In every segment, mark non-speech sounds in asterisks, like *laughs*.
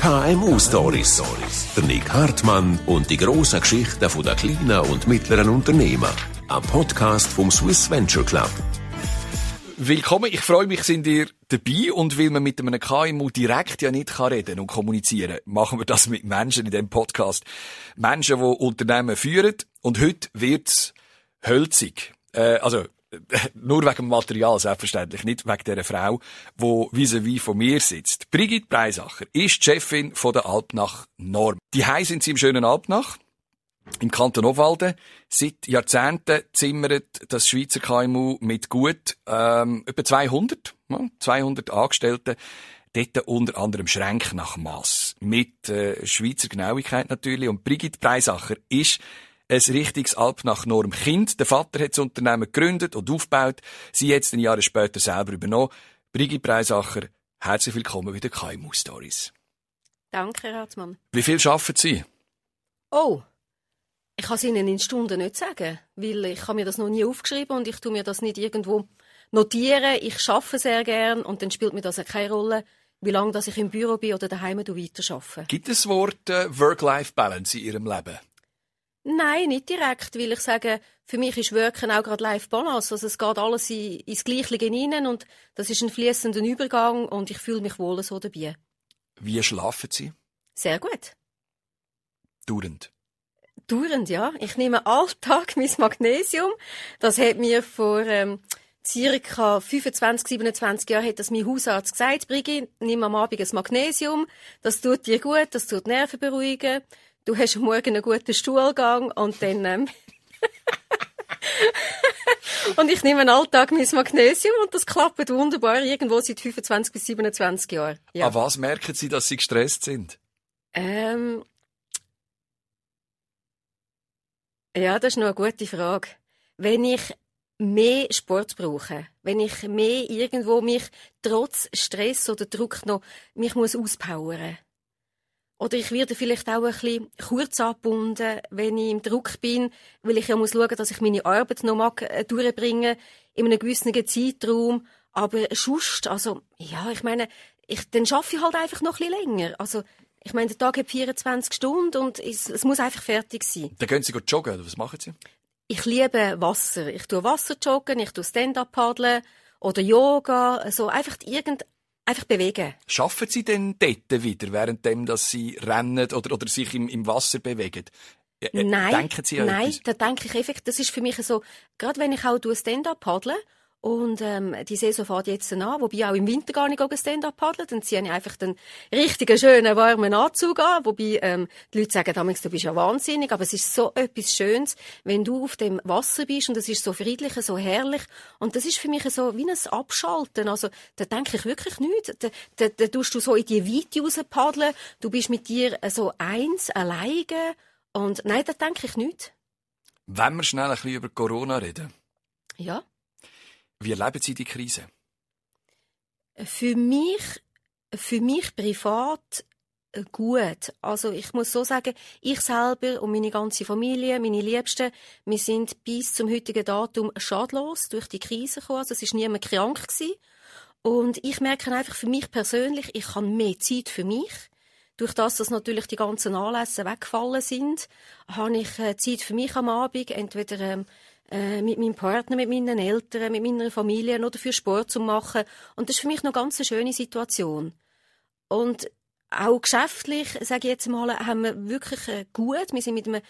KMU Stories. Der Nick Hartmann und die grossen Geschichten der kleinen und mittleren Unternehmen. Ein Podcast vom Swiss Venture Club. Willkommen, ich freue mich, sind ihr dabei und weil man mit einem KMU direkt ja nicht kann reden und kommunizieren, machen wir das mit Menschen in dem Podcast. Menschen, die Unternehmen führen und heute wird's hölzig. Äh, also *laughs* nur wegen dem Material, selbstverständlich, nicht wegen dieser Frau, die vis-à-vis von mir sitzt. Brigitte Breisacher ist Chefin von der Alpnach Norm. Die sind sie im schönen Alpnach, im Kanton Obwalden. Seit Jahrzehnten zimmert das Schweizer KMU mit gut ähm, etwa 200, ja, 200 Angestellten dort unter anderem Schränk nach Mass. Mit äh, Schweizer Genauigkeit natürlich. Und Brigitte Breisacher ist ein richtiges Alp nach Norm Kind. Der Vater hat das Unternehmen gegründet und aufgebaut. Sie jetzt ein Jahr später selber übernommen. Brigitte Breisacher, herzlich willkommen bei den KMU Stories. Danke, Herr Hartmann. Wie viel schaffen Sie? Oh, ich kann es Ihnen in Stunden nicht sagen, weil ich habe mir das noch nie aufgeschrieben und ich tue mir das nicht irgendwo notieren. Ich schaffe sehr gern und dann spielt mir das keine Rolle, wie lange dass ich im Büro bin oder daheim weiter arbeite. Gibt es das Wort äh, Work-Life-Balance in Ihrem Leben? Nein, nicht direkt, weil ich sage, für mich ist Wirken auch gerade Life Balance. Also es geht alles in, ins Gleiche hinein und das ist ein fließender Übergang und ich fühle mich wohl so dabei. Wie schlafen Sie? Sehr gut. Dauernd. Dauernd, ja. Ich nehme alltag *laughs* mein Magnesium. Das hat mir vor ähm, circa 25, 27 Jahren hat das mein Hausarzt gesagt. Brigitte, nimm am Abend ein Magnesium. Das tut dir gut, das tut Nerven beruhigen du hast am Morgen einen guten Stuhlgang und dann... Ähm *laughs* und ich nehme Alltag mein Magnesium und das klappt wunderbar, irgendwo seit 25 bis 27 Jahren. Ja. An was merken Sie, dass Sie gestresst sind? Ähm ja, das ist noch eine gute Frage. Wenn ich mehr Sport brauche, wenn ich mehr irgendwo mich trotz Stress oder Druck noch mich muss auspowern oder ich werde vielleicht auch ein bisschen kurz angebunden, wenn ich im Druck bin, weil ich ja muss schauen, dass ich meine Arbeit noch mag, äh, durchbringen in einem gewissen Zeitraum. Aber sonst, also, ja, ich meine, ich, dann schaffe ich halt einfach noch ein bisschen länger. Also, ich meine, der Tag hat 24 Stunden und es, es muss einfach fertig sein. Dann gehen Sie joggen, oder was machen Sie? Ich liebe Wasser. Ich tue Wasser joggen, ich tue Stand-up paddeln oder Yoga, also einfach irgendein einfach bewegen. Schaffen Sie denn dort wieder, währenddem dass Sie rennen oder, oder sich im, im Wasser bewegen? Äh, nein, denken Sie an nein, etwas? da denke ich effektiv, das ist für mich so, gerade wenn ich auch Stand-up paddle und ähm, die Saison fährt jetzt an, wobei auch im Winter gar nicht Stand-up paddeln. Dann ziehe ich einfach den richtigen, schönen, warmen Anzug an. Wobei ähm, die Leute sagen damals, du bist ja wahnsinnig. Aber es ist so etwas Schönes, wenn du auf dem Wasser bist und es ist so friedlich, so herrlich. Und das ist für mich so wie ein Abschalten. Also da denke ich wirklich nichts. Da, da, da tust du so in die Weite raus paddeln. Du bist mit dir so eins, alleine. Und nein, da denke ich nichts. Wenn wir schnell ein bisschen über Corona reden. Ja. Wie erleben Sie die Krise? Für mich, für mich privat äh, gut. Also ich muss so sagen, ich selber und meine ganze Familie, meine Liebsten, wir sind bis zum heutigen Datum schadlos durch die Krise gekommen. Also es ist niemand krank gewesen. Und ich merke einfach für mich persönlich, ich habe mehr Zeit für mich. Durch das, dass natürlich die ganzen Anlässe weggefallen sind, habe ich äh, Zeit für mich am Abend, entweder ähm, äh, mit meinem Partner, mit meinen Eltern, mit meiner Familie oder für Sport zu machen. Und das ist für mich noch ganz eine schöne Situation. Und auch geschäftlich, sage ich jetzt mal, haben wir wirklich äh, gut. Wir sind mit einem,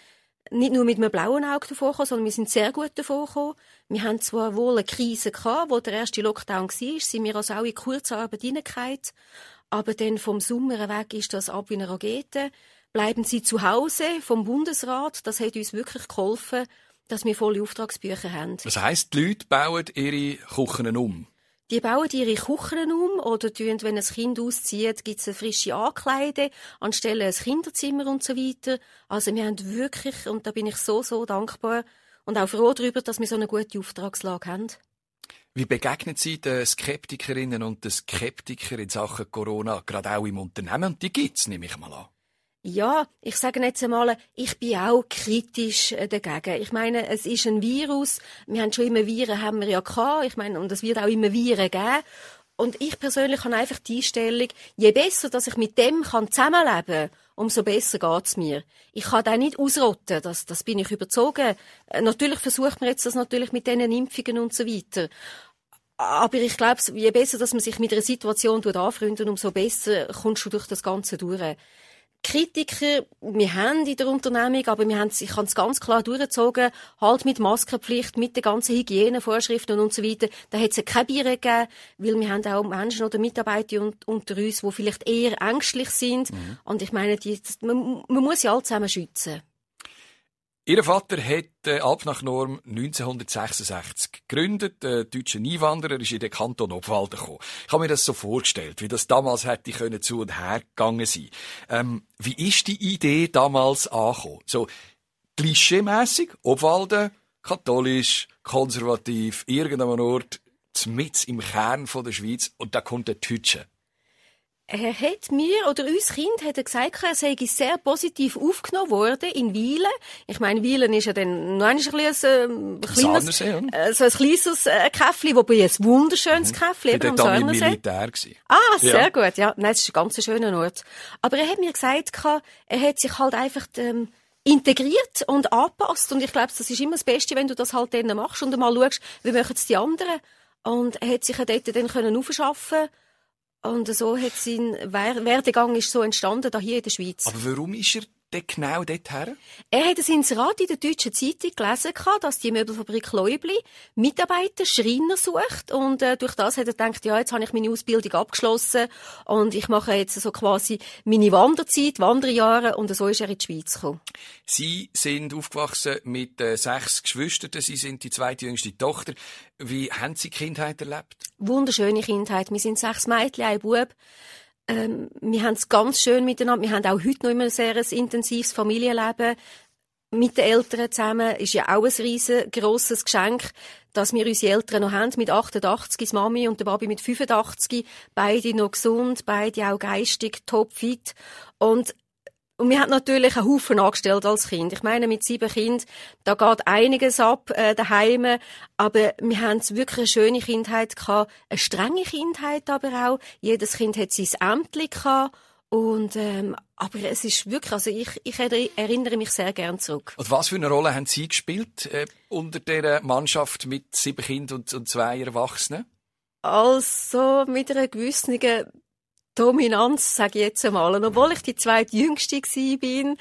nicht nur mit einem blauen Auge davor gekommen, sondern wir sind sehr gut davor gekommen. Wir haben zwar wohl eine Krise gehabt, wo der erste Lockdown war, sind wir also auch in Kurzarbeit hineingefallen. Aber dann vom Sommer weg ist das ab wie eine Rakete. Bleiben Sie zu Hause vom Bundesrat. Das hat uns wirklich geholfen, dass wir volle Auftragsbücher haben. Was heisst, die Leute bauen ihre Küchen um? Die bauen ihre Küchen um oder tun, wenn ein Kind auszieht, gibt es eine frische Ankleide anstelle ein Kinderzimmer und so weiter. Also wir haben wirklich, und da bin ich so, so dankbar und auch froh darüber, dass wir so eine gute Auftragslage haben. Wie begegnen Sie den Skeptikerinnen und den Skeptikern in Sachen Corona, gerade auch im Unternehmen? Und die gibt es, nehme ich mal an. Ja, ich sage jetzt einmal, ich bin auch kritisch äh, dagegen. Ich meine, es ist ein Virus. Wir haben schon immer Viren, haben wir ja gehabt. Ich meine, und es wird auch immer Viren geben. und ich persönlich habe einfach die Einstellung, je besser, dass ich mit dem kann zusammenleben kann, umso besser geht's mir. Ich kann da nicht ausrotten, das, das bin ich überzogen. Äh, natürlich versucht man jetzt das natürlich mit diesen Impfungen und so weiter. Aber ich glaube, je besser, dass man sich mit einer Situation anfreundet, umso besser kommst du durch das Ganze durch. Kritiker, wir haben in der Unternehmung, aber wir haben, ich habe es ganz klar durchgezogen, halt mit Maskenpflicht, mit den ganzen Hygienevorschriften und so weiter. Da hat es keine Bier gegeben, weil wir haben auch Menschen oder Mitarbeiter unter uns, die vielleicht eher ängstlich sind. Mhm. Und ich meine, die, man, man muss ja alle zusammen schützen. Ihr Vater hat äh, Alp nach Norm 1966 gegründet. Der deutsche Einwanderer ist in den Kanton Obwalden gekommen. Ich habe mir das so vorgestellt, wie das damals hätte können zu und her gegangen sein. Ähm, wie ist die Idee damals angekommen? So klischeemässig, Obwalden, katholisch, konservativ, irgendeinem Ort, mit im Kern von der Schweiz und da kommt der Deutsche er hat mir oder uns Kind hat er gesagt, er sei sehr positiv aufgenommen worden in Wielen. Ich meine, Wielen ist ja dann noch ein, bisschen ein, äh, kleines, äh, so ein kleines äh, Käffli, wobei ein wunderschönes mhm. Käffli eben am Sarnersee. Militär gewesen. Ah, sehr ja. gut, ja. Nein, es ist ein ganz schöner Ort. Aber er hat mir gesagt, er hat sich halt einfach ähm, integriert und angepasst und ich glaube, das ist immer das Beste, wenn du das halt dann machst und mal schaust, wie machen es die anderen. Und er hat sich dort dann können aufschaffen und so hat sein Werdegang ist so entstanden, hier in der Schweiz. Aber warum ist er denn genau dorthin? Er hat ein Inserat in der deutschen Zeitung gelesen, dass die Möbelfabrik Leubli Mitarbeiter, Schreiner sucht. Und äh, durch das hat er gedacht, ja, jetzt habe ich meine Ausbildung abgeschlossen und ich mache jetzt so quasi meine Wanderzeit, Wanderjahre und so ist er in die Schweiz gekommen. Sie sind aufgewachsen mit äh, sechs Geschwistern, Sie sind die zweitjüngste Tochter. Wie haben Sie Kindheit erlebt? Wunderschöne Kindheit. Wir sind sechs Mädchen, ein Bub. Ähm, wir haben es ganz schön miteinander. Wir haben auch heute noch immer ein sehr intensives Familienleben mit den Eltern zusammen. Ist ja auch ein riesengroßes Geschenk, dass wir unsere Eltern noch haben. Mit 88 ist Mami und der Babi mit 85. Beide noch gesund, beide auch geistig topfit. Und und wir haben natürlich einen Haufen angestellt als Kind. Ich meine, mit sieben Kindern, da geht einiges ab äh, daheim. Aber wir haben wirklich eine schöne Kindheit gehabt, eine strenge Kindheit aber auch. Jedes Kind hat sein Ämtli gehabt. Und, ähm, aber es ist wirklich, also ich, ich erinnere mich sehr gern zurück. Und was für eine Rolle haben Sie gespielt äh, unter der Mannschaft mit sieben Kindern und, und zwei Erwachsenen? Also mit einer gewissen Dominanz, sage ich jetzt einmal. Und obwohl ich die zweitjüngste bin,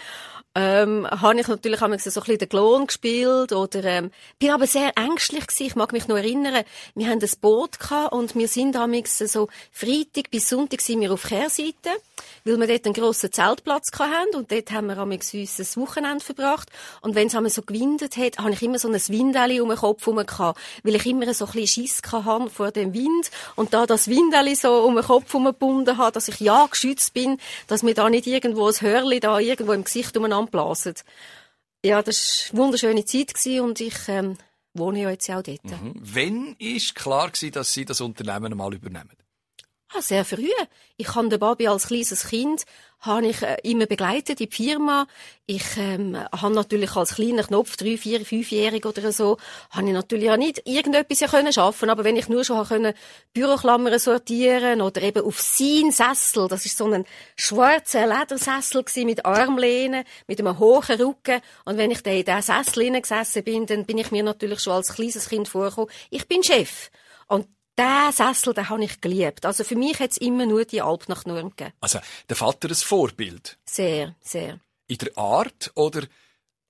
ähm, habe ich natürlich einmal so ein bisschen den Klon gespielt oder ähm, bin aber sehr ängstlich gewesen. Ich mag mich noch erinnern, wir haben ein Boot gehabt und wir sind damals so Freitag bis Sonntag sind wir auf Kehrseite, weil wir dort einen grossen Zeltplatz hatten und dort haben wir damals uns ein Wochenende verbracht und wenn es so gewindet hat, habe ich immer so ein Windeli um den Kopf herum gehabt, weil ich immer so ein bisschen Schiss hatte vor dem Wind und da das Windeli so um den Kopf herum gebunden habe, dass ich ja geschützt bin, dass mir da nicht irgendwo ein Hörli da irgendwo im Gesicht umeinander anblasen. Ja, das war eine wunderschöne Zeit und ich ähm, wohne ja jetzt auch dort. Mhm. Wann war klar, dass Sie das Unternehmen mal übernehmen? Ah, sehr früh. Ich habe den Babi als kleines Kind habe ich äh, immer begleitet in die Firma. Ich ähm, habe natürlich als kleiner Knopf, drei, vier, fünfjährig oder so, habe ich natürlich auch nicht irgendetwas ja können. Aber wenn ich nur schon können Büroklammern sortieren oder eben auf sein Sessel, das ist so ein schwarzer Ledersessel mit Armlehnen, mit einem hohen Rücken. Und wenn ich da in diesen Sessel gesessen bin, dann bin ich mir natürlich schon als kleines Kind vorgekommen, ich bin Chef. Und der Sessel, den habe ich geliebt. Also für mich hat es immer nur die Alp nach Nürnberg gegeben. Also der Vater ein Vorbild? Sehr, sehr. In der Art oder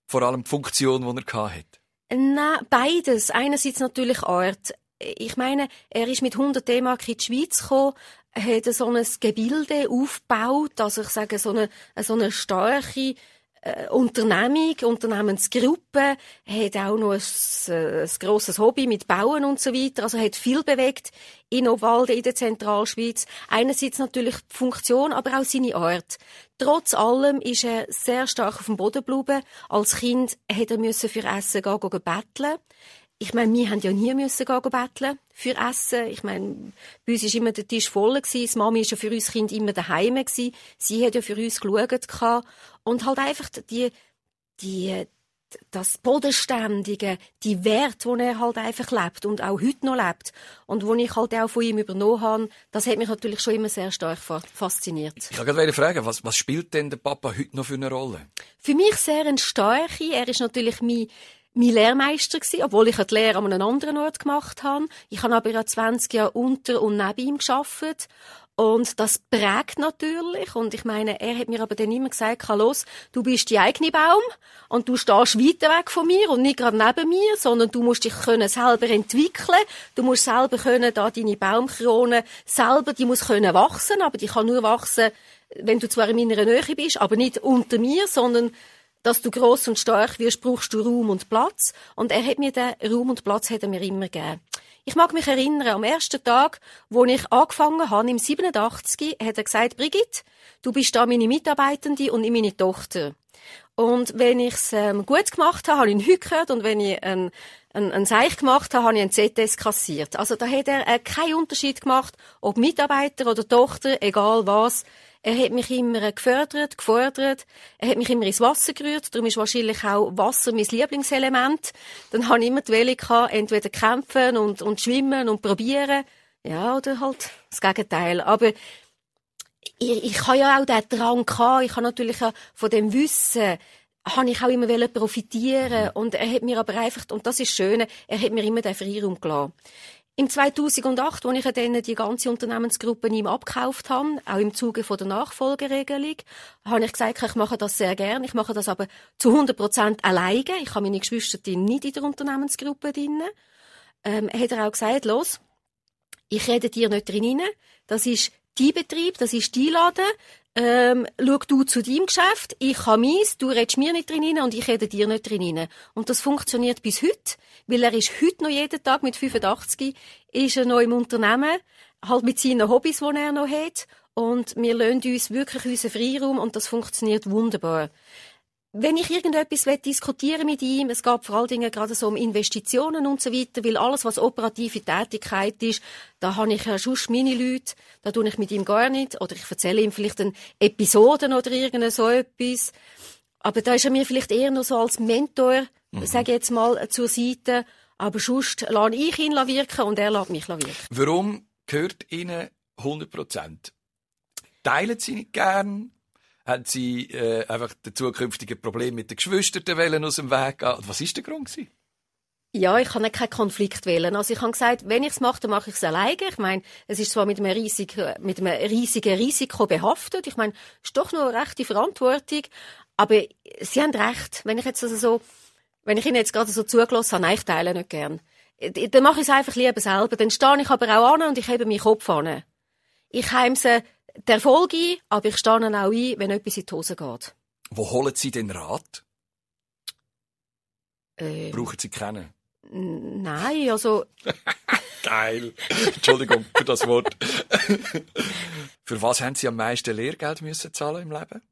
vor allem die Funktion, die er hatte? Nein, beides. Einerseits natürlich Art. Ich meine, er ist mit 100 D-Mark in die Schweiz gekommen, hat so ein Gebilde aufgebaut, also ich sage so eine, so eine starke äh, Unternehmung, Unternehmensgruppe, hat auch noch ein, äh, ein grosses Hobby mit Bauen und so weiter, also hat viel bewegt in Obwalden, in der Zentralschweiz. Einerseits natürlich die Funktion, aber auch seine Art. Trotz allem ist er sehr stark auf dem Boden geblieben. Als Kind hätte er für Essen gehen, gehen betteln. Ich meine, wir haben ja nie müssen gehen betteln für Essen. Ich meine, bei uns war immer der Tisch voll. Gewesen. Die Mami war ja für uns Kind immer daheim. Gewesen. Sie hat ja für uns geschaut. Und halt einfach die, die, das Bodenständige, die Werte, die er halt einfach lebt und auch heute noch lebt und wo ich halt auch von ihm übernommen habe, das hat mich natürlich schon immer sehr stark fasziniert. Ich wollte gerade fragen, was, was spielt denn der Papa heute noch für eine Rolle? Für mich sehr ein starke. Er ist natürlich mein mein Lehrmeister gewesen, obwohl ich die Lehre an einem anderen Ort gemacht habe. Ich habe aber ja 20 Jahre unter und neben ihm geschafft und das prägt natürlich. Und ich meine, er hat mir aber dann immer gesagt, los, du bist die eigene Baum und du stehst weiter weg von mir und nicht gerade neben mir, sondern du musst dich können selber entwickeln. Du musst selber können da deine Baumkrone selber, die muss können wachsen, aber die kann nur wachsen, wenn du zwar in meiner Nähe bist, aber nicht unter mir, sondern dass du groß und stark wirst, brauchst du Raum und Platz. Und er hat mir den Raum und Platz hat er mir immer gegeben. Ich mag mich erinnern, am ersten Tag, wo ich angefangen habe, im 87, hat er gesagt, Brigitte, du bist da meine Mitarbeitende und ich meine Tochter. Und wenn ich es ähm, gut gemacht habe, habe ich ihn gehört und wenn ich ein, ein, ein Seich gemacht habe, habe ich einen ZS kassiert. Also da hat er äh, keinen Unterschied gemacht, ob Mitarbeiter oder Tochter, egal was. Er hat mich immer gefördert, gefordert. Er hat mich immer ins Wasser gerührt. Darum ist wahrscheinlich auch Wasser mein Lieblingselement. Dann habe ich immer die Welle gehabt, entweder kämpfen und, und schwimmen und probieren. Ja, oder halt das Gegenteil. Aber ich, ich habe ja auch den Drang gehabt. Ich habe natürlich auch von dem Wissen, habe ich auch immer profitieren und er hat mir aber einfach, und das ist schön, er hat mir immer den Freiraum gelassen. Im 2008, als ich dann die ganze Unternehmensgruppe ihm abgekauft habe, auch im Zuge der Nachfolgeregelung, habe ich gesagt, ich mache das sehr gern. Ich mache das aber zu 100 Prozent alleine. Ich habe meine Geschwister nicht in der Unternehmensgruppe drin. Ähm, hat er auch gesagt, los, ich rede dir nicht drin rein. Das ist dein Betrieb, das ist dein Laden ähm, schau du zu deinem Geschäft, ich habe meins, du redest mir nicht drin und ich rede dir nicht drin Und das funktioniert bis heute, weil er ist heute noch jeden Tag mit 85, ist er noch im Unternehmen, halt mit seinen Hobbys, die er noch hat. Und wir lassen uns wirklich unseren Freiraum und das funktioniert wunderbar wenn ich irgendetwas diskutieren mit ihm, es geht vor allen Dingen gerade so um Investitionen und so weiter, weil alles, was operative Tätigkeit ist, da habe ich ja schon meine Leute, da tue ich mit ihm gar nicht, oder ich erzähle ihm vielleicht eine Episoden oder irgend so etwas. Aber da ist er mir vielleicht eher noch so als Mentor, mhm. sage ich jetzt mal, zur Seite. Aber sonst lasse ich ihn wirken und er lässt mich wirken. Warum gehört Ihnen 100 Prozent? Teilen Sie nicht gern? Haben sie äh, einfach den zukünftigen Problem mit den Geschwistern aus dem Weg gehen? Was ist der Grund gewesen? Ja, ich kann keinen Konflikt wählen. Also ich habe gesagt, wenn ich es mache, dann mache ich es alleine. Ich meine, es ist zwar mit einem, riesigen, mit einem riesigen Risiko behaftet. Ich meine, es ist doch noch eine rechte Verantwortung. Aber Sie haben recht. Wenn ich jetzt also so, wenn ich Ihnen jetzt gerade so zugelassen habe, nein, ich teile nicht gern. Dann mache ich es einfach lieber selber. Dann stehe ich aber auch an und ich hebe meinen Kopf an. Ich heimse der Erfolg ein, aber ich stehe auch ein, wenn etwas in die Hose geht. Wo holen Sie den Rat? Ähm, Brauchen Sie kennen? Nein, also... *laughs* Geil. Entschuldigung für das Wort. *laughs* für was haben Sie am meisten Lehrgeld müssen zahlen im Leben?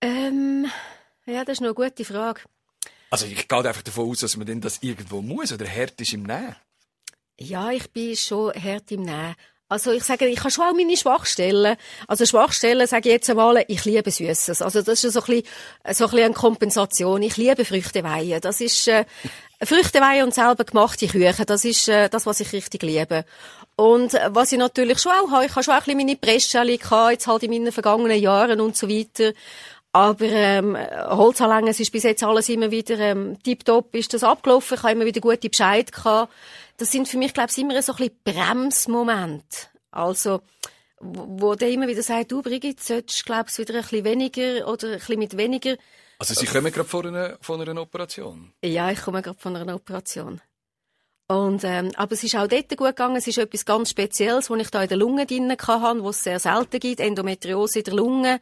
Ähm, ja, das ist noch eine gute Frage. Also ich gehe einfach davon aus, dass man denn das irgendwo muss oder hart ist im Nähen. Ja, ich bin schon hart im Nähen. Also ich sage, ich habe schon auch meine Schwachstellen. Also Schwachstellen sage ich jetzt einmal, ich liebe Süßes. Also das ist so ein bisschen, so ein bisschen eine Kompensation. Ich liebe Früchteweihe. Das ist äh, Früchteweihe und selber gemachte Küchen. Das ist äh, das, was ich richtig liebe. Und äh, was ich natürlich schon auch habe, ich habe schon auch ein bisschen meine Pressschelle gehabt, jetzt halt in meinen vergangenen Jahren und so weiter. Aber ähm, Holzanlängen, es ist bis jetzt alles immer wieder ähm, tiptop, ist das abgelaufen. Ich habe immer wieder gute Bescheid gehabt das sind für mich, glaube ich, immer so ein bisschen Bremsmomente. Also, wo der immer wieder sagt, du Brigitte, solltest, glaubst wieder ein bisschen weniger oder ein bisschen mit weniger. Also Sie kommen gerade von einer, von einer Operation? Ja, ich komme gerade von einer Operation. Und, ähm, aber es ist auch dort gut gegangen. Es ist etwas ganz Spezielles, was ich da in der Lunge drin hatte, was es sehr selten gibt. Endometriose in der Lunge.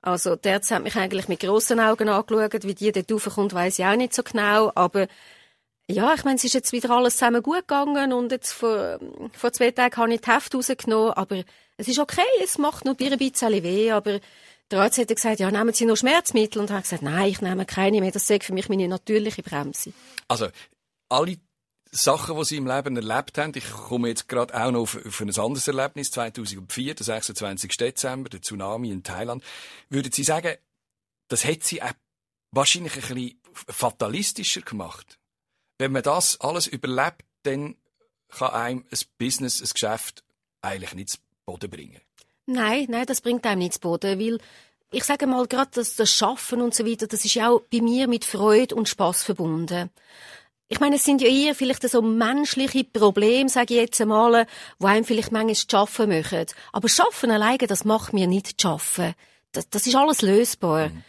Also, der hat mich eigentlich mit grossen Augen angeschaut. Wie die dort raufkommt, weiss ich auch nicht so genau. Aber ja, ich meine, es ist jetzt wieder alles zusammen gut gegangen und jetzt vor, vor zwei Tagen habe ich die Heft rausgenommen, aber es ist okay, es macht nur ein bisschen weh, aber der Arzt hat gesagt, ja, nehmen Sie noch Schmerzmittel? Und habe gesagt, nein, ich nehme keine mehr, das ist für mich meine natürliche Bremse. Also, alle Sachen, die Sie im Leben erlebt haben, ich komme jetzt gerade auch noch auf, auf ein anderes Erlebnis, 2004, der 26. Dezember, der Tsunami in Thailand. Würden Sie sagen, das hat sie auch wahrscheinlich ein bisschen fatalistischer gemacht. Wenn man das alles überlebt, dann kann einem ein Business, ein Geschäft eigentlich nicht zu Boden bringen. Nein, nein, das bringt einem nicht zu Boden, weil ich sage mal gerade, dass das Schaffen und so weiter, das ist ja auch bei mir mit Freude und Spaß verbunden. Ich meine, es sind ja eher vielleicht so menschliche Probleme, sage ich jetzt einmal, wo einem vielleicht manchmal zu schaffen machen. Aber schaffen alleine, das macht mir nicht zu schaffen. Das, das ist alles lösbar. Mhm.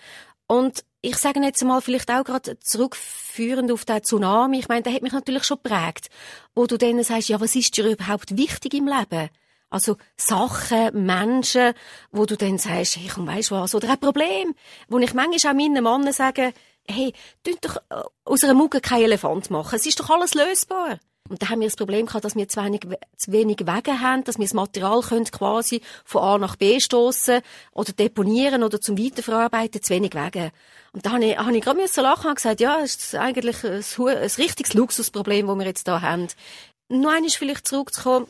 Und ich sage jetzt mal vielleicht auch gerade zurückführend auf den Tsunami. Ich meine, der hat mich natürlich schon geprägt. Wo du dann sagst, ja, was ist dir überhaupt wichtig im Leben? Also Sachen, Menschen, wo du dann sagst, hey, komm, weißt was, oder ein Problem, wo ich manchmal auch meinen Männern sage, hey, tun doch äh, aus einer Mucke kein Elefant machen. Es ist doch alles lösbar. Und da haben wir das Problem gehabt, dass wir zu wenig, zu wenig Wege haben, dass wir das Material können quasi von A nach B stoßen oder deponieren oder zum Weiterverarbeiten, zu wenig Wege. Und da habe ich, habe ich gerade so lachen und gesagt, ja, es ist eigentlich ein, ein richtiges Luxusproblem, das wir jetzt da haben. Nur eines vielleicht zurückzukommen,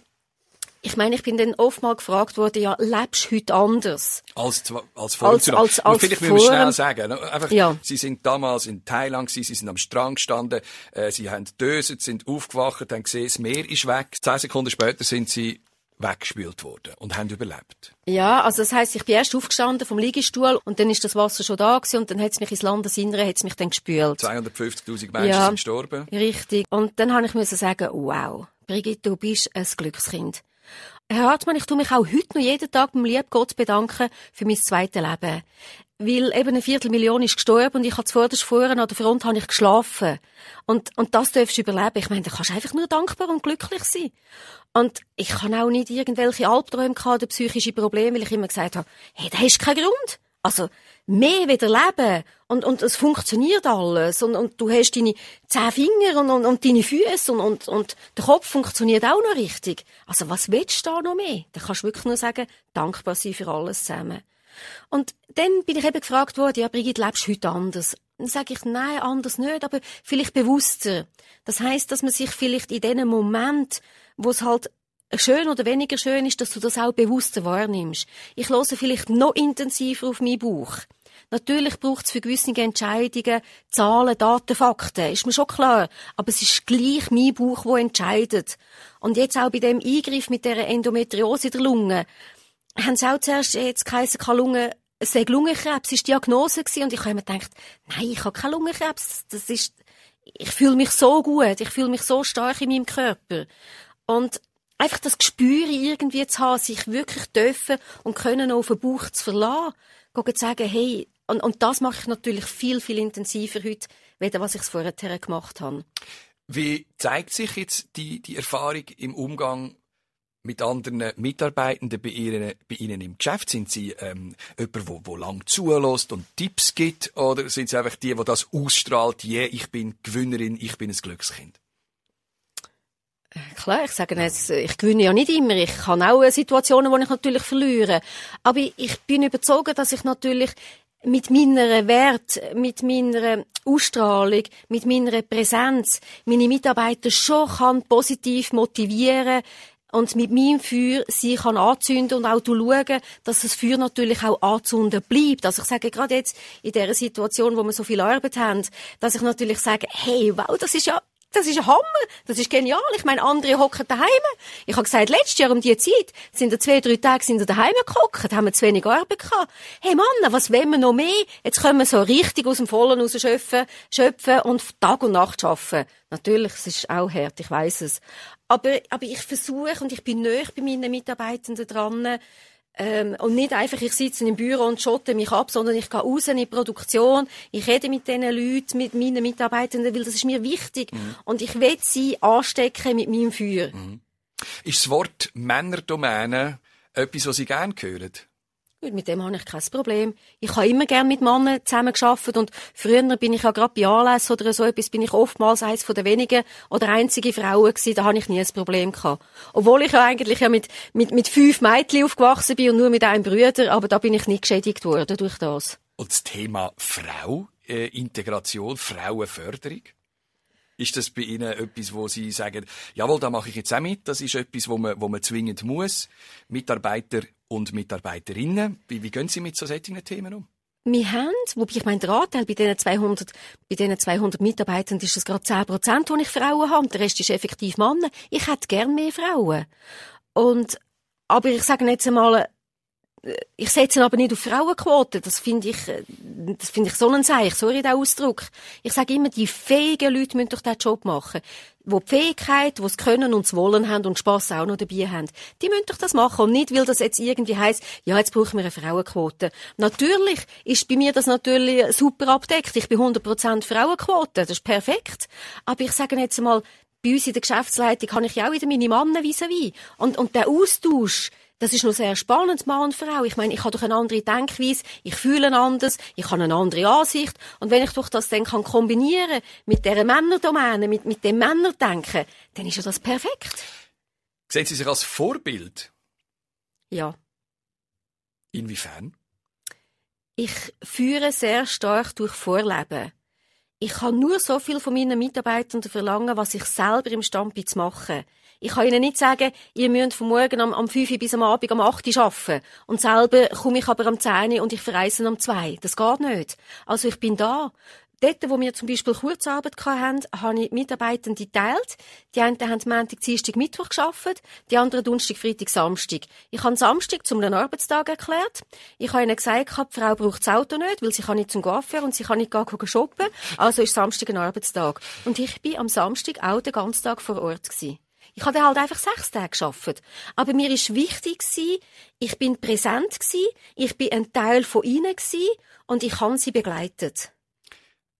ich meine, ich bin dann oft mal gefragt worden, ja, lebst du heute anders? Als, als vorher. Als, als, als vielleicht müssen wir schnell sagen. Ne? Einfach, ja. Sie sind damals in Thailand gewesen, sie sind am Strand gestanden, äh, sie haben döset, sind aufgewacht, haben gesehen, das Meer ist weg. Zehn Sekunden später sind sie weggespült worden und haben überlebt. Ja, also das heisst, ich bin erst aufgestanden vom Liegestuhl und dann ist das Wasser schon da gewesen und dann hat es mich ins Landesinnere hat's mich dann gespült. 250.000 Menschen ja, sind gestorben. Richtig. Und dann habe ich müssen sagen, wow, Brigitte, du bist ein Glückskind. Herr Hartmann, ich tue mich auch heute noch jeden Tag beim lieben Gott bedanken für mein zweites Leben. Weil eben eine Viertelmillion ist gestorben und ich habe zuvorderst vorne an der Front habe ich geschlafen. Und, und das darfst du überleben. Ich meine, da kannst du einfach nur dankbar und glücklich sein. Und ich kann auch nicht irgendwelche Albträume oder psychische Probleme, weil ich immer gesagt habe, hey, da hast du keinen Grund. Also, mehr wieder leben. Und, und es funktioniert alles. Und, und du hast deine zehn Finger und, und, und deine Füße und, und, und der Kopf funktioniert auch noch richtig. Also, was willst du da noch mehr? Da kannst du wirklich nur sagen, dankbar sein für alles zusammen. Und dann bin ich eben gefragt worden, ja, Brigitte, lebst du heute anders? Dann sage ich, nein, anders nicht, aber vielleicht bewusster. Das heißt, dass man sich vielleicht in dem Moment, wo es halt schön oder weniger schön ist, dass du das auch bewusster wahrnimmst. Ich höre vielleicht noch intensiver auf meinen Bauch. Natürlich braucht es für gewisse Entscheidungen Zahlen, Daten, Fakten, ist mir schon klar. Aber es ist gleich mein Bauch, der entscheidet. Und jetzt auch bei dem Eingriff mit der Endometriose der Lunge, haben sie auch zuerst jetzt geheißen, keine Lunge, es sei Lungenkrebs, ist Diagnose gewesen. Und ich habe mir gedacht, nein, ich habe keinen Lungenkrebs. Das ist, ich fühle mich so gut, ich fühle mich so stark in meinem Körper. Und einfach das Gespür irgendwie zu haben, sich wirklich dürfen und können auf den Bauch zu verlassen. Gehen sagen, hey, und, und das mache ich natürlich viel, viel intensiver heute, weder was ich vorher gemacht habe. Wie zeigt sich jetzt die, die Erfahrung im Umgang mit anderen Mitarbeitenden bei Ihnen, bei Ihnen im Geschäft? Sind Sie ähm, jemand, wo, wo lang zulässt und Tipps gibt? Oder sind Sie einfach die, die das ausstrahlt, yeah, ich bin Gewinnerin, ich bin ein Glückskind? Klar, ich sage jetzt, ich gewinne ja nicht immer. Ich habe auch Situationen, wo ich natürlich verliere. Aber ich bin überzeugt, dass ich natürlich mit meiner Wert, mit meiner Ausstrahlung, mit meiner Präsenz meine Mitarbeiter schon kann positiv motivieren und mit meinem Feuer sie kann anzünden und auch schauen, dass das Feuer natürlich auch anzünden bleibt. Also ich sage gerade jetzt in der Situation, wo wir so viel Arbeit haben, dass ich natürlich sage, hey, wow, das ist ja das ist ein Hammer. Das ist genial. Ich meine, andere hocken daheim. Ich habe gesagt, letztes Jahr um die Zeit sind da zwei, drei Tage sind daheim gehockt, haben wir zu wenig Arbeit gehabt. Hey Mann, was wollen wir noch mehr? Jetzt können wir so richtig aus dem Vollen raus schöpfen, schöpfen und Tag und Nacht arbeiten. Natürlich, es ist auch hart, ich weiß es. Aber, aber ich versuche und ich bin näher bei meinen Mitarbeitenden dran, ähm, und nicht einfach, ich sitze im Büro und schotte mich ab, sondern ich gehe raus in die Produktion, ich rede mit diesen Leuten, mit meinen Mitarbeitenden, weil das ist mir wichtig. Mhm. Und ich will sie anstecken mit meinem Feuer. Mhm. Ist das Wort Männerdomäne etwas, was Sie gerne hören? Mit dem habe ich kein Problem. Ich habe immer gern mit Männern zusammengearbeitet und früher bin ich ja gerade bei Anlässen oder so etwas, bin ich oftmals eines von den wenigen oder einzige Frauen gewesen, da habe ich nie ein Problem gehabt. Obwohl ich ja eigentlich ja mit, mit, mit fünf Mädchen aufgewachsen bin und nur mit einem Brüder, aber da bin ich nicht geschädigt worden durch das. Und das Thema Frau, äh, Integration, Frauenförderung? Ist das bei Ihnen etwas, wo Sie sagen, jawohl, da mache ich jetzt auch mit, das ist etwas, wo man, wo man zwingend muss, Mitarbeiter und Mitarbeiterinnen? Wie, wie gehen Sie mit so solchen Themen um? wir haben, wobei ich meine, der Anteil bei diesen 200, bei diesen 200 Mitarbeitern ist es gerade 10 Prozent, wo ich Frauen habe. Der Rest ist effektiv Männer. Ich hätte gern mehr Frauen. Und, aber ich sage jetzt einmal, ich setze aber nicht auf Frauenquote. Das finde ich, äh, das finde ich so ein Zeichen. Sorry, der Ausdruck. Ich sage immer, die fähigen Leute müssen doch diesen Job machen. Wo die Fähigkeit, wo es Können und das Wollen haben und Spass auch noch dabei haben. Die müssen doch das machen. Und nicht, weil das jetzt irgendwie heisst, ja, jetzt brauchen wir eine Frauenquote. Natürlich ist bei mir das natürlich super abdeckt. Ich bin 100% Frauenquote. Das ist perfekt. Aber ich sage jetzt einmal, bei uns in der Geschäftsleitung habe ich ja auch wieder meine Männer vis-à-vis. Und, und der Austausch, das ist noch sehr spannend, Mann und Frau. Ich meine, ich habe doch eine andere Denkweise, ich fühle anders, ich habe eine andere Ansicht. Und wenn ich doch das dann kann kombinieren mit dieser Männerdomäne, mit, mit dem Männerdenken, dann ist ja das perfekt. Sehen Sie sich als Vorbild? Ja. Inwiefern? Ich führe sehr stark durch Vorleben. Ich kann nur so viel von meinen Mitarbeitern verlangen, was ich selber im Stand zu machen. Ich kann Ihnen nicht sagen, ihr müsst von morgen am, am 5 bis am Abend am 8 Uhr arbeiten. Und selber komme ich aber am 10 und ich verreise am 2. Das geht nicht. Also ich bin da. Dort, wo wir zum Beispiel Kurzarbeit hatten, habe ich Mitarbeitende geteilt. Die einen haben Montag, Dienstag, Mittwoch geschafft, die anderen Donnerstag, Freitag, Samstag. Ich habe Samstag zum einen Arbeitstag erklärt. Ich habe ihnen gesagt, die Frau braucht das Auto nicht, weil sie kann nicht zum Coiffeur und sie kann nicht gehen shoppen. Also ist Samstag ein Arbeitstag. Und ich bin am Samstag auch den ganzen Tag vor Ort gewesen. Ich habe halt einfach sechs Tage geschafft. Aber mir ist wichtig gewesen, ich bin präsent gewesen, ich bin ein Teil von ihnen gewesen und ich habe sie begleitet.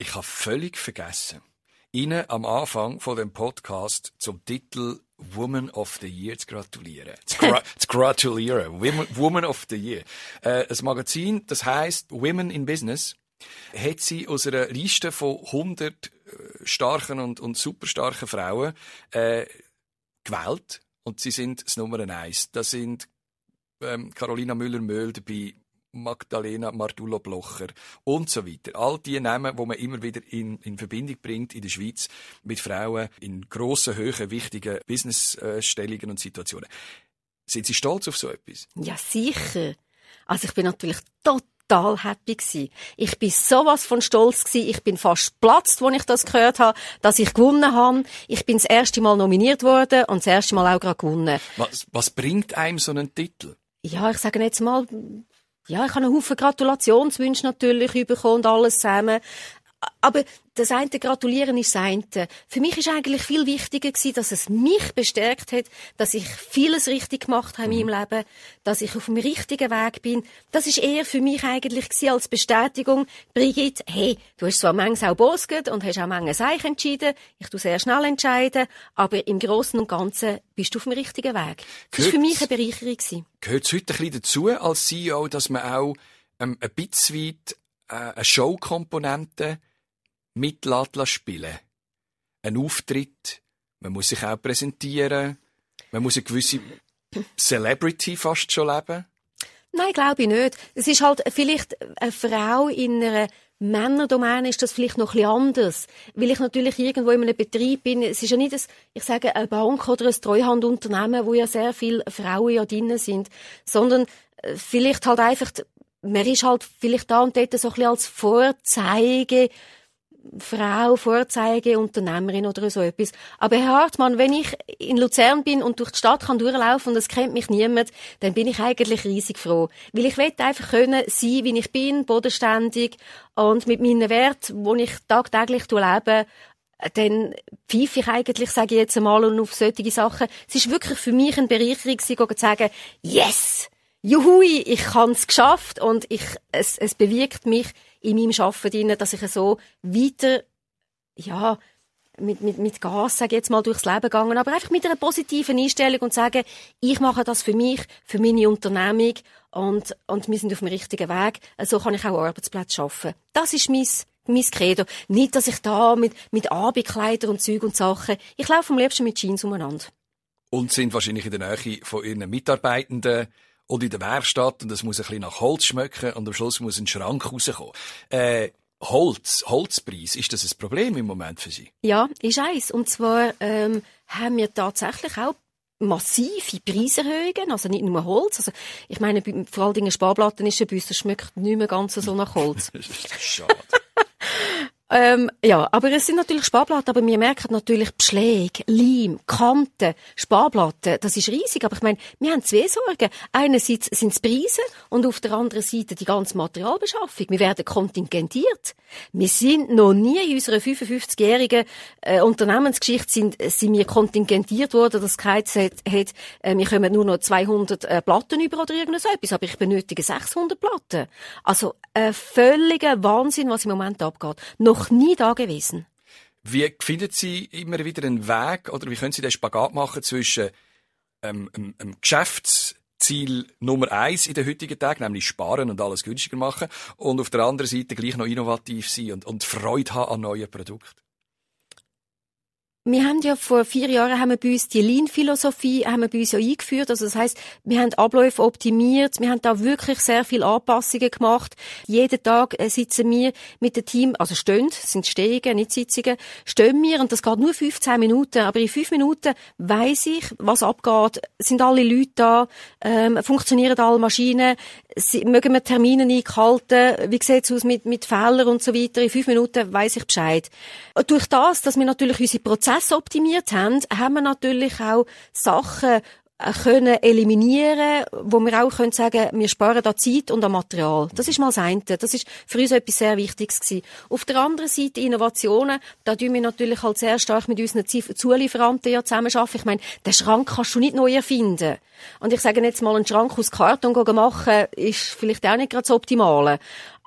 Ich habe völlig vergessen, Ihnen am Anfang von dem Podcast zum Titel Woman of the Year zu gratulieren. Zu, gra *laughs* zu gratulieren. Woman of the Year. Äh, ein Magazin, das heißt Women in Business, hat sie aus einer Liste von 100 äh, starken und, und superstarken Frauen äh, gewählt und sie sind das Nummer eins. Da sind ähm, Carolina Müller-Möhl dabei, Magdalena Martullo-Blocher und so weiter. All die Namen, wo man immer wieder in, in Verbindung bringt in der Schweiz mit Frauen in grossen, hohen, wichtigen Businessstellungen und Situationen. Sind Sie stolz auf so etwas? Ja, sicher. Also ich bin natürlich total total happy gewesen. Ich bin sowas von stolz gewesen. Ich bin fast platzt, als ich das gehört habe, dass ich gewonnen habe. Ich bin das erste Mal nominiert worden und das erste Mal auch gerade gewonnen. Was, was bringt einem so einen Titel? Ja, ich sage jetzt mal, ja, ich habe einen Haufen Gratulationswünsche natürlich bekommen und alles zusammen. Aber das eine Gratulieren ist das eine. Für mich ist eigentlich viel wichtiger gewesen, dass es mich bestärkt hat, dass ich vieles richtig gemacht habe in meinem mhm. Leben, dass ich auf dem richtigen Weg bin. Das ist eher für mich eigentlich gewesen als Bestätigung. Brigitte, hey, du hast zwar manchmal auch bosget und hast auch manchmal Seich entschieden. Ich tu sehr schnell entscheiden. Aber im Großen und Ganzen bist du auf dem richtigen Weg. Das war für mich eine Bereicherung gewesen. Gehört es heute ein bisschen dazu als CEO, dass man auch ähm, ein bisschen weit äh, eine Showkomponente mit spielen. Ein Auftritt, man muss sich auch präsentieren, man muss eine gewisse Celebrity fast schon leben. Nein, glaube ich nicht. Es ist halt vielleicht eine Frau in einer Männerdomäne ist das vielleicht noch ein bisschen anders. Weil ich natürlich irgendwo in einem Betrieb bin. Es ist ja nicht, ein, ich sage, eine Bank oder ein Treuhandunternehmen, wo ja sehr viele Frauen ja drin sind. Sondern äh, vielleicht halt einfach, man ist halt vielleicht da und dort so ein bisschen als Vorzeige Frau, Vorzeigeunternehmerin oder so etwas. Aber Herr Hartmann, wenn ich in Luzern bin und durch die Stadt kann durchlaufen und es kennt mich niemand, dann bin ich eigentlich riesig froh. Weil ich will einfach können sein, wie ich bin, bodenständig und mit meinen Werten, die ich tagtäglich lebe, dann pfeife ich eigentlich, sage ich jetzt einmal, und auf solche Sachen. Es ist wirklich für mich ein Bereicherung, zu sagen, yes! Juhui, ich es geschafft und ich, es, es bewirkt mich in meinem Arbeiten, dass ich so weiter, ja, mit, mit, mit Gas, sage ich jetzt mal, durchs Leben gegangen, aber einfach mit einer positiven Einstellung und sagen, ich mache das für mich, für meine Unternehmung und, und wir sind auf dem richtigen Weg. So kann ich auch Arbeitsplätze schaffen. Das ist mein, mein Credo. Nicht, dass ich da mit, mit Abendkleider und Zeug und Sachen, ich laufe am liebsten mit Jeans umeinander. Und sind wahrscheinlich in der Nähe von ihren Mitarbeitenden und in der Werkstatt und es muss ein bisschen nach Holz schmecken und am Schluss muss ein Schrank rauskommen. Äh, Holz, Holzpreis, ist das ein Problem im Moment für Sie? Ja, ist eins. Und zwar ähm, haben wir tatsächlich auch massive Preiserhöhungen, also nicht nur Holz. Also, ich meine, vor allen Dingen Sparplatten ist ein Büsser schmeckt nicht mehr ganz so nach Holz. *laughs* Schade. Ähm, ja, aber es sind natürlich Sparplatten, aber wir merken natürlich Beschläge, Leim, Kanten, Sparplatten, das ist riesig, aber ich meine, wir haben zwei Sorgen. Einerseits sind es Preise und auf der anderen Seite die ganze Materialbeschaffung. Wir werden kontingentiert. Wir sind noch nie in unserer 55-jährigen äh, Unternehmensgeschichte sind, sind wir kontingentiert worden, dass geheizt hat, hat äh, wir kommen nur noch 200 äh, Platten über oder irgendwas, aber ich benötige 600 Platten. Also, ein völliger Wahnsinn, was im Moment abgeht. Noch noch nie da gewesen. Wie finden Sie immer wieder einen Weg oder wie können Sie den Spagat machen zwischen ähm, einem, einem Geschäftsziel Nummer eins in den heutigen Tagen, nämlich sparen und alles günstiger machen, und auf der anderen Seite gleich noch innovativ sein und, und Freude haben an neuen Produkten? Wir haben ja vor vier Jahren haben wir bei uns die Lean-Philosophie haben wir bei uns ja eingeführt. Also das heißt, wir haben Abläufe optimiert. Wir haben da wirklich sehr viel Anpassungen gemacht. Jeden Tag äh, sitzen wir mit dem Team, also stehen, sind Stehungen, nicht Sitzungen, stehen wir und das geht nur 15 Minuten. Aber in fünf Minuten weiß ich, was abgeht. Sind alle Leute da? Ähm, funktionieren alle Maschinen? Sie, mögen wir Termine einhalten? Wie sieht es aus mit, mit Fehlern und so weiter? In fünf Minuten weiß ich Bescheid. Durch das, dass wir natürlich unsere Prozesse optimiert haben, haben wir natürlich auch Sachen äh, können eliminieren, wo wir auch können sagen, wir sparen da Zeit und an Material. Das ist mal das eine. Das ist für uns etwas sehr Wichtiges gewesen. Auf der anderen Seite Innovationen, da tun wir natürlich halt sehr stark mit unseren Zulieferanten ja zusammenarbeiten. Ich meine, den Schrank kannst du nicht neu erfinden. Und ich sage jetzt mal, einen Schrank aus Karton machen, ist vielleicht auch nicht gerade das Optimale.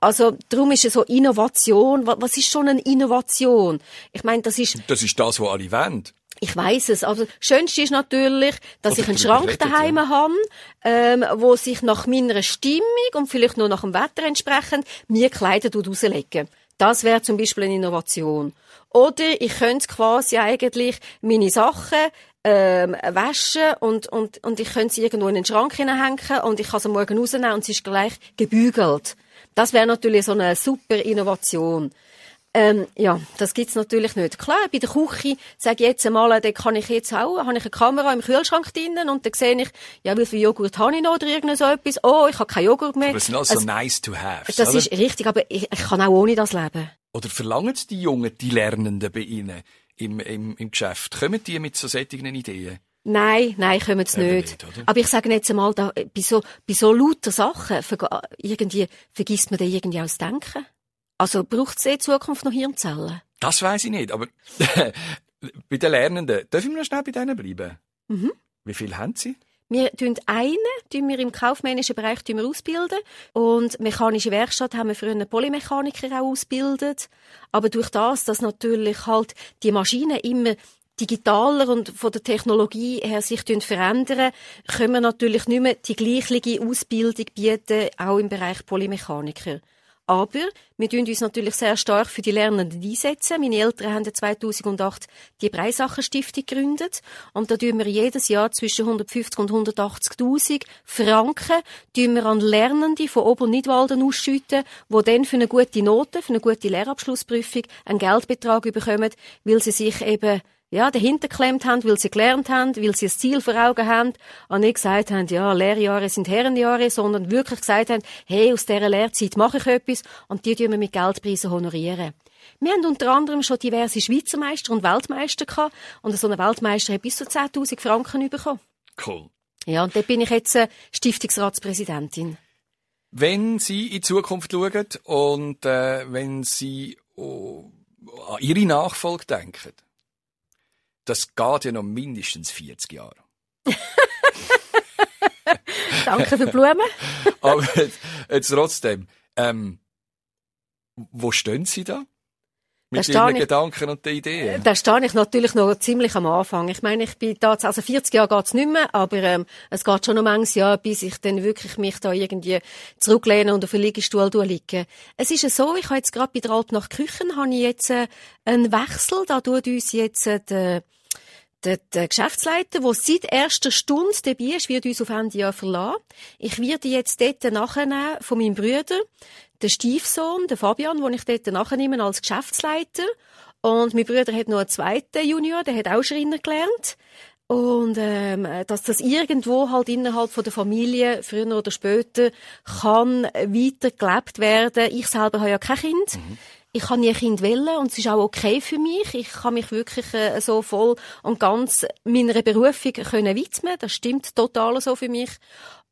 Also, darum ist es so Innovation. Was ist schon eine Innovation? Ich meine, das ist... Das ist das, was alle wollen. Ich weiß es. Also, das Schönste ist natürlich, dass Oder ich einen Schrank daheim ja. habe, ähm, wo sich nach meiner Stimmung und vielleicht nur nach dem Wetter entsprechend mir Kleider rauslegen. Das wäre zum Beispiel eine Innovation. Oder ich könnte quasi eigentlich meine Sachen ähm, waschen und, und, und ich könnte sie irgendwo in den Schrank hineinhängen und ich kann sie morgen rausnehmen und sie ist gleich gebügelt. Das wäre natürlich so eine super Innovation. Ähm, ja, das gibt's natürlich nicht. Klar, bei der Küche sage ich jetzt einmal, da kann ich jetzt auch, habe ich eine Kamera im Kühlschrank drinnen und dann sehe ich, ja, wie viel Joghurt habe ich noch oder irgend so etwas. Oh, ich habe keinen Joghurt mehr. Aber das sind also, also nice to have. Das oder? ist richtig, aber ich, ich kann auch ohne das leben. Oder verlangen die Jungen, die Lernenden bei Ihnen im, im, im Geschäft? Kommen die mit so solchen Ideen? Nein, nein, kommen sie nicht. nicht Aber ich sage jetzt einmal, da, bei so, bei so lauter Sachen, irgendwie, vergisst man dann irgendwie auch das Denken. Also braucht es in Zukunft noch Hirnzellen? Das weiß ich nicht, aber *laughs* bei den Lernenden, dürfen wir noch schnell bei denen bleiben? Mhm. Wie viel haben sie? Wir tun einen, tun wir im kaufmännischen Bereich tun wir ausbilden und mechanische Werkstatt haben wir für einen Polymechaniker auch ausgebildet. Aber durch das, dass natürlich halt die Maschinen immer digitaler und von der Technologie her sich verändern, können wir natürlich nicht mehr die gleiche Ausbildung bieten, auch im Bereich Polymechaniker. Aber wir tun uns natürlich sehr stark für die Lernenden einsetzen. Meine Eltern haben 2008 die Breisachenstiftung gegründet. Und da tun wir jedes Jahr zwischen 150 und 180.000 Franken tun wir an Lernende von Ober- und Nidwalden ausschütten, die dann für eine gute Note, für eine gute Lehrabschlussprüfung einen Geldbetrag bekommen, weil sie sich eben ja, dahinter geklemmt haben, weil sie gelernt haben, weil sie ein Ziel vor Augen haben und nicht gesagt haben, ja, Lehrjahre sind Herrenjahre, sondern wirklich gesagt haben, hey, aus dieser Lehrzeit mache ich etwas und die tun wir mit Geldpreisen honorieren. Wir haben unter anderem schon diverse Schweizer Meister und Weltmeister gehabt und so ein Weltmeister hat bis zu 10.000 Franken bekommen. Cool. Ja, und dort bin ich jetzt äh, Stiftungsratspräsidentin. Wenn Sie in die Zukunft schauen und äh, wenn Sie oh, an Ihre Nachfolge denken, das geht ja noch mindestens 40 Jahre. *laughs* Danke für die Blumen. *laughs* Aber jetzt, jetzt trotzdem, ähm, wo stehen Sie da? Mit Ihren Gedanken und den Ideen? Da stehe ich natürlich noch ziemlich am Anfang. Ich meine, ich bin da, also 40 Jahre geht's nicht mehr, aber ähm, es geht schon noch manches Jahr, bis ich dann wirklich mich da irgendwie zurücklehne und auf den Liegestuhl liege. Es ist ja so, ich habe jetzt gerade bei der Altnacht Küchen habe ich jetzt äh, einen Wechsel, da tut uns jetzt äh, der der, Geschäftsleiter, der seit erster Stunde dabei ist, wird uns auf Ende Jahr verlassen. Ich werde jetzt dort nachnehmen von meinem Bruder, der Stiefsohn, der Fabian, den ich dort nachnehme als Geschäftsleiter. Und mein Bruder hat noch einen zweiten Junior, der hat auch Schreiner gelernt. und ähm, dass das irgendwo halt innerhalb von der Familie früher oder später kann weitergelebt werden. Ich selber habe ja kein Kind. Mhm. Ich kann nie ein Kind wählen und es ist auch okay für mich. Ich kann mich wirklich äh, so voll und ganz meiner Berufung können widmen. Das stimmt total so für mich.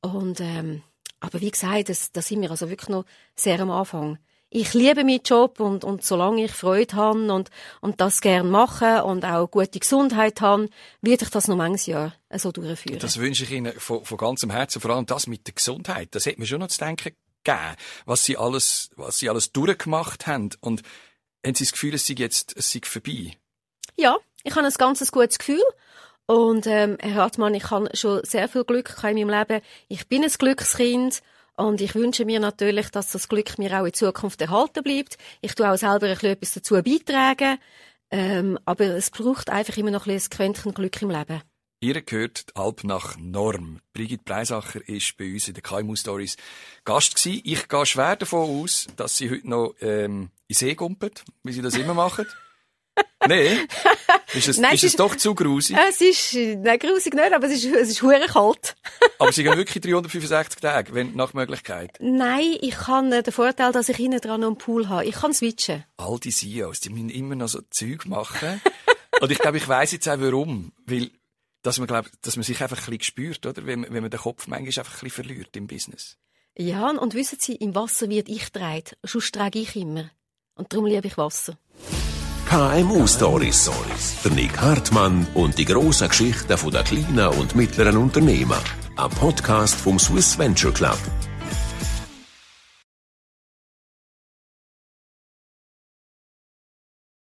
Und ähm, aber wie gesagt, das, das sind wir also wirklich noch sehr am Anfang ich liebe meinen Job und, und solange ich Freude habe und, und das gerne mache und auch gute Gesundheit habe, werde ich das noch manches Jahr so durchführen. Das wünsche ich Ihnen von, von ganzem Herzen, vor allem das mit der Gesundheit. Das hat mir schon noch zu denken gegeben, was Sie alles, was Sie alles durchgemacht haben. Und haben Sie das Gefühl, es sei jetzt, es sei vorbei? Ja, ich habe ein ganz gutes Gefühl. Und ähm, Herr Hartmann, ich habe schon sehr viel Glück in meinem Leben. Ich bin ein Glückskind und ich wünsche mir natürlich, dass das Glück mir auch in Zukunft erhalten bleibt. Ich tue auch selber etwas dazu beitragen. Ähm, aber es braucht einfach immer noch ein, bisschen ein Quäntchen Glück im Leben. Ihr gehört die Alp nach Norm. Brigitte Preisacher ist bei uns in den KMU Stories Gast gewesen. Ich gehe schwer davon aus, dass sie heute noch ähm, in See gumpelt, wie sie das immer machen. *laughs* nee. Ist es, nein, ist es, ist, doch zu grusig? Es ist, nein, grusig nicht, aber es ist, es ist hure kalt. *laughs* aber sie gehen wirklich 365 Tage, wenn, nach Möglichkeit? Nein, ich kann äh, den Vorteil, dass ich hinten dran noch einen Pool habe. Ich kann switchen. All die CEOs, die müssen immer noch so Zeug machen. Und ich glaube, ich weiss jetzt auch warum. Weil, dass man, glaub, dass man sich einfach ein bisschen spürt, oder? Wenn, wenn man den Kopf manchmal einfach ein bisschen verliert im Business. Ja, und wissen Sie, im Wasser wird ich dreht. Sonst trage ich immer. Und darum liebe ich Wasser. KMU Stories. Der Nick Hartmann und die grossen Geschichten der kleinen und mittleren Unternehmen. Ein Podcast vom Swiss Venture Club.